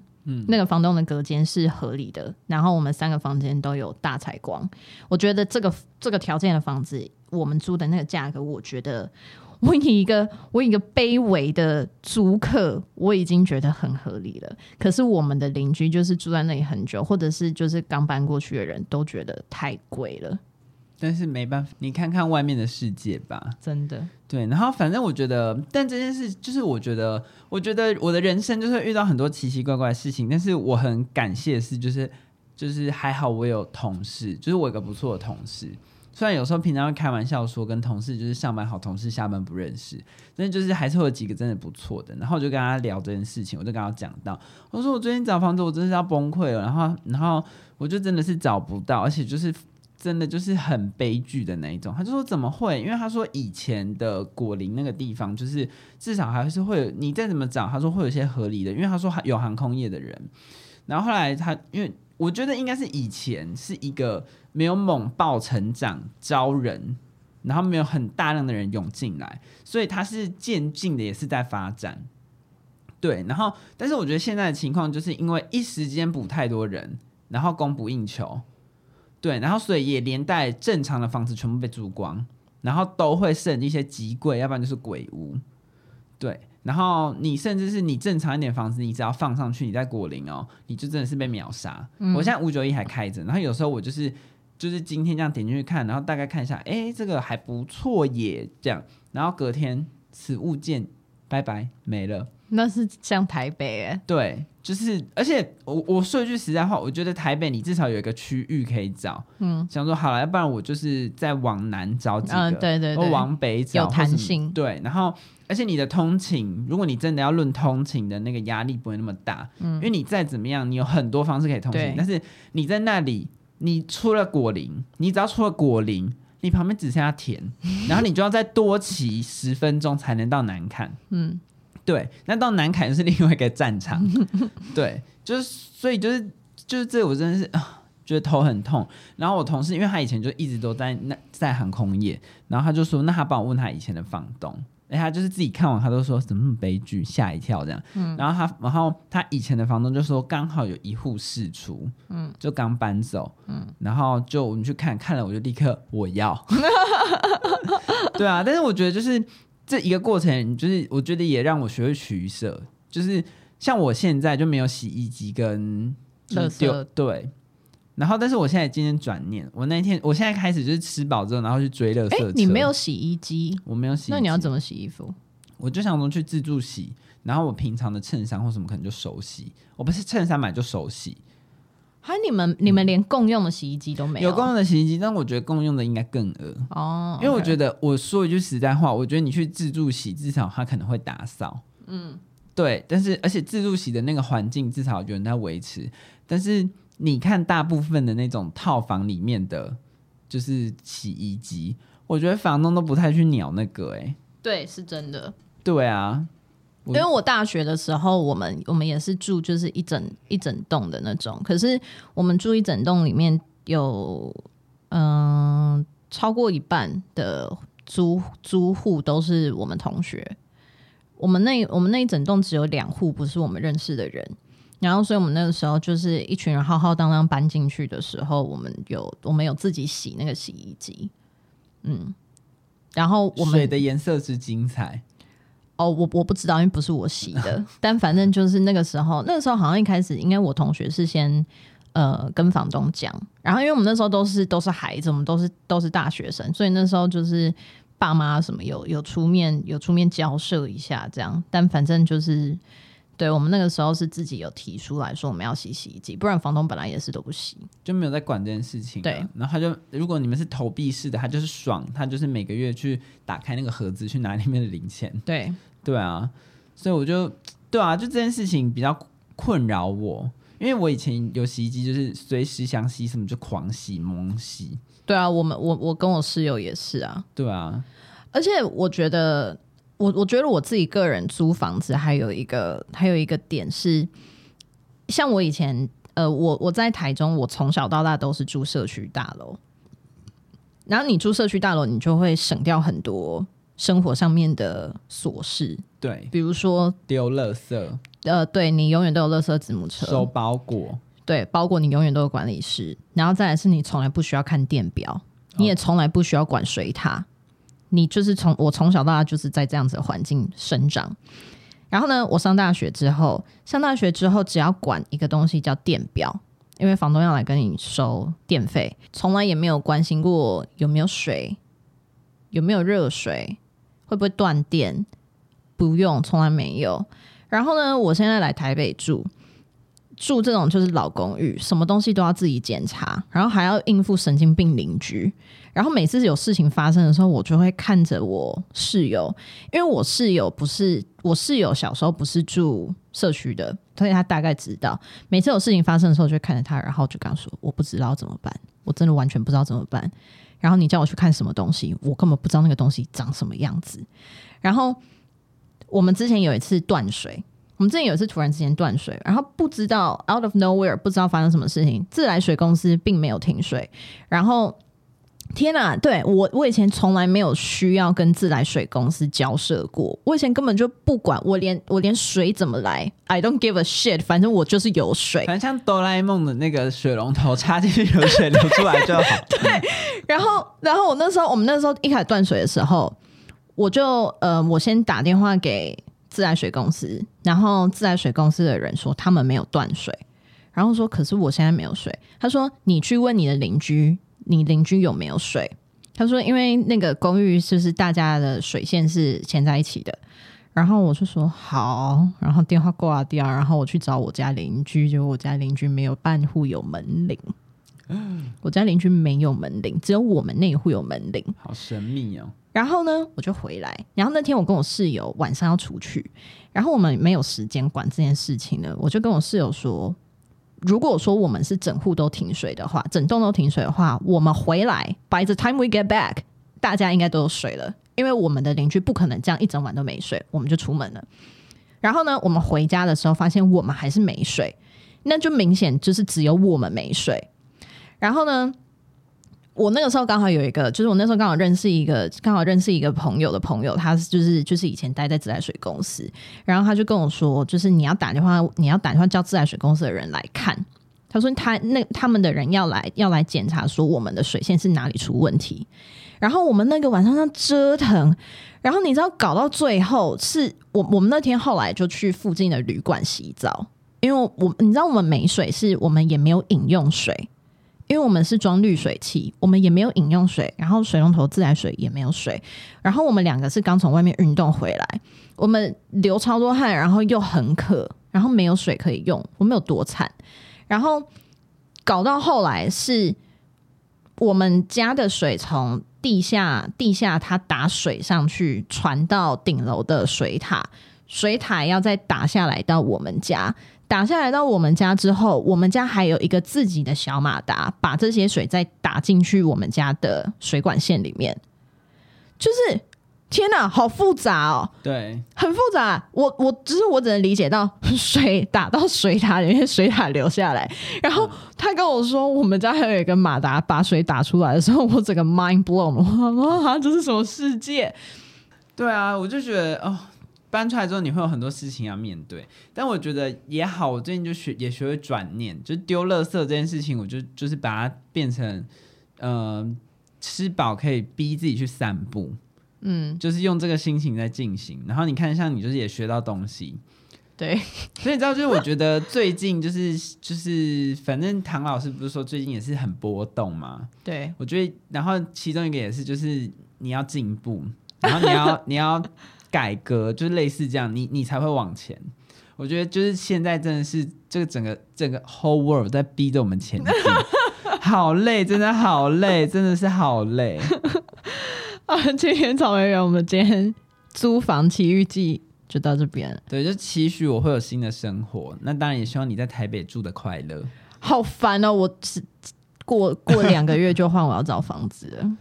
那个房东的隔间是合理的。然后我们三个房间都有大采光，我觉得这个这个条件的房子，我们租的那个价格，我觉得。我以一个 我以一个卑微的租客，我已经觉得很合理了。可是我们的邻居就是住在那里很久，或者是就是刚搬过去的人都觉得太贵了。但是没办法，你看看外面的世界吧，真的。对，然后反正我觉得，但这件事就是我觉得，我觉得我的人生就是遇到很多奇奇怪怪的事情，但是我很感谢的是，就是就是还好我有同事，就是我有个不错的同事。虽然有时候平常会开玩笑说跟同事就是上班好，同事下班不认识，但就是还是会有几个真的不错的。然后我就跟他聊这件事情，我就跟他讲到，我说我最近找房子，我真的是要崩溃了。然后，然后我就真的是找不到，而且就是真的就是很悲剧的那一种。他就说怎么会？因为他说以前的果林那个地方，就是至少还是会有你再怎么找，他说会有一些合理的，因为他说有航空业的人。然后后来他因为。我觉得应该是以前是一个没有猛爆成长招人，然后没有很大量的人涌进来，所以它是渐进的，也是在发展。对，然后但是我觉得现在的情况就是因为一时间补太多人，然后供不应求，对，然后所以也连带正常的房子全部被租光，然后都会剩一些极贵，要不然就是鬼屋，对。然后你甚至是你正常一点房子，你只要放上去，你在果林哦，你就真的是被秒杀。嗯、我现在五九一还开着，然后有时候我就是就是今天这样点进去看，然后大概看一下，哎，这个还不错耶，这样，然后隔天此物件拜拜没了。那是像台北哎，对，就是而且我我说一句实在话，我觉得台北你至少有一个区域可以找，嗯，想说好了，要不然我就是再往南找几个，嗯、对对往北找，有弹性，对，然后。而且你的通勤，如果你真的要论通勤的那个压力不会那么大，嗯，因为你再怎么样，你有很多方式可以通勤。但是你在那里，你出了果林，你只要出了果林，你旁边只剩下田，然后你就要再多骑十分钟才能到南看，嗯，对，那到南坎是另外一个战场，对，就是所以就是就是这，我真的是啊，觉得头很痛。然后我同事，因为他以前就一直都在那在航空业，然后他就说，那他帮我问他以前的房东。哎，他就是自己看完，他都说怎么那么悲剧，吓一跳这样。嗯，然后他，然后他以前的房东就说，刚好有一户释出，嗯，就刚搬走，嗯，然后就我们去看看了，我就立刻我要。对啊，但是我觉得就是这一个过程，就是我觉得也让我学会取舍，就是像我现在就没有洗衣机跟垃圾，对。然后，但是我现在今天转念，我那天，我现在开始就是吃饱之后，然后去追垃圾车。你没有洗衣机？我没有洗。那你要怎么洗衣服？我就想说去自助洗，然后我平常的衬衫或什么可能就手洗。我不是衬衫买就手洗。还你们你们连共用的洗衣机都没有？有共用的洗衣机，但我觉得共用的应该更恶哦。因为我觉得我说一句实在话，我觉得你去自助洗，至少它可能会打扫。嗯，对。但是而且自助洗的那个环境至少有人在维持，但是。你看，大部分的那种套房里面的，就是洗衣机，我觉得房东都不太去鸟那个、欸，哎，对，是真的。对啊，因为我大学的时候，我们我们也是住就是一整一整栋的那种，可是我们住一整栋里面有，嗯、呃，超过一半的租租户都是我们同学，我们那我们那一整栋只有两户不是我们认识的人。然后，所以我们那个时候就是一群人浩浩荡荡搬进去的时候，我们有我们有自己洗那个洗衣机，嗯，然后我们水的颜色之精彩哦，我我不知道，因为不是我洗的，但反正就是那个时候，那个时候好像一开始，应该我同学是先呃跟房东讲，然后因为我们那时候都是都是孩子，我们都是都是大学生，所以那时候就是爸妈什么有有出面有出面交涉一下这样，但反正就是。对，我们那个时候是自己有提出来说我们要洗洗衣机，不然房东本来也是都不洗，就没有在管这件事情。对，然后他就如果你们是投币式的，他就是爽，他就是每个月去打开那个盒子去拿里面的零钱。对，对啊，所以我就对啊，就这件事情比较困扰我，因为我以前有洗衣机，就是随时想洗什么就狂洗猛洗。对啊，我们我我跟我室友也是啊。对啊，而且我觉得。我我觉得我自己个人租房子还有一个还有一个点是，像我以前呃，我我在台中，我从小到大都是住社区大楼，然后你住社区大楼，你就会省掉很多生活上面的琐事。对，比如说丢垃圾，呃，对你永远都有垃圾子母车，收包裹，对，包裹你永远都有管理室。然后再来是你从来不需要看电表，你也从来不需要管水塔。你就是从我从小到大就是在这样子的环境生长。然后呢，我上大学之后，上大学之后只要管一个东西叫电表，因为房东要来跟你收电费，从来也没有关心过有没有水，有没有热水，会不会断电，不用，从来没有。然后呢，我现在来台北住。住这种就是老公寓，什么东西都要自己检查，然后还要应付神经病邻居。然后每次有事情发生的时候，我就会看着我室友，因为我室友不是我室友，小时候不是住社区的，所以他大概知道。每次有事情发生的时候，我就看着他，然后就跟他说：“我不知道怎么办，我真的完全不知道怎么办。”然后你叫我去看什么东西，我根本不知道那个东西长什么样子。然后我们之前有一次断水。我们之前有一次突然之间断水，然后不知道 out of nowhere 不知道发生什么事情，自来水公司并没有停水。然后天哪，对，我我以前从来没有需要跟自来水公司交涉过，我以前根本就不管，我连我连水怎么来，I don't give a shit，反正我就是有水，反正像哆啦 A 梦的那个水龙头插进去有水流出来就好。对，然后然后我那时候我们那时候一开始断水的时候，我就呃我先打电话给。自来水公司，然后自来水公司的人说他们没有断水，然后说可是我现在没有水。他说你去问你的邻居，你邻居有没有水？他说因为那个公寓就是大家的水线是牵在一起的。然后我就说好，然后电话挂掉，然后我去找我家邻居，结果我家邻居没有半户有门铃，我家邻居没有门铃，只有我们那一户有门铃，好神秘哦。然后呢，我就回来。然后那天我跟我室友晚上要出去，然后我们没有时间管这件事情呢。我就跟我室友说，如果说我们是整户都停水的话，整栋都停水的话，我们回来，by the time we get back，大家应该都有水了，因为我们的邻居不可能这样一整晚都没水，我们就出门了。然后呢，我们回家的时候发现我们还是没水，那就明显就是只有我们没水。然后呢，我那个时候刚好有一个，就是我那时候刚好认识一个，刚好认识一个朋友的朋友，他就是就是以前待在自来水公司，然后他就跟我说，就是你要打电话，你要打电话叫自来水公司的人来看。他说他那他们的人要来要来检查，说我们的水线是哪里出问题。然后我们那个晚上上折腾，然后你知道搞到最后是我我们那天后来就去附近的旅馆洗澡，因为我你知道我们没水，是我们也没有饮用水。因为我们是装滤水器，我们也没有饮用水，然后水龙头自来水也没有水，然后我们两个是刚从外面运动回来，我们流超多汗，然后又很渴，然后没有水可以用，我们有多惨？然后搞到后来是我们家的水从地下地下它打水上去，传到顶楼的水塔，水塔要再打下来到我们家。打下来到我们家之后，我们家还有一个自己的小马达，把这些水再打进去我们家的水管线里面。就是天哪，好复杂哦！对，很复杂。我我只是我只能理解到 水打到水塔里面，水塔流下来。然后他跟我说，我们家还有一个马达把水打出来的时候，我整个 mind blown，哇，这是什么世界？对啊，我就觉得哦。搬出来之后，你会有很多事情要面对，但我觉得也好。我最近就学也学会转念，就丢垃圾这件事情，我就就是把它变成，嗯、呃，吃饱可以逼自己去散步，嗯，就是用这个心情在进行。然后你看，像你就是也学到东西，对。所以你知道，就是我觉得最近就是就是，反正唐老师不是说最近也是很波动嘛？对，我觉得，然后其中一个也是，就是你要进步，然后你要你要。改革就是类似这样，你你才会往前。我觉得就是现在真的是这个整个整个 whole world 在逼着我们前进，好累，真的好累，真的是好累。啊，今天草莓园，我们今天租房奇遇记就到这边。对，就期许我会有新的生活。那当然也希望你在台北住的快乐。好烦哦，我只过过两个月就换我要找房子了。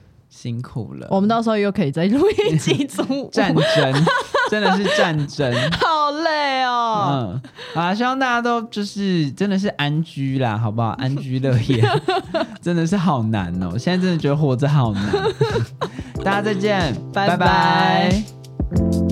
辛苦了。我们到时候又可以再录一集中战争，真的是战争，好累哦。嗯，好啦，希望大家都就是真的是安居啦，好不好？安居乐业，真的是好难哦。现在真的觉得活着好难。大家再见，拜拜。拜拜。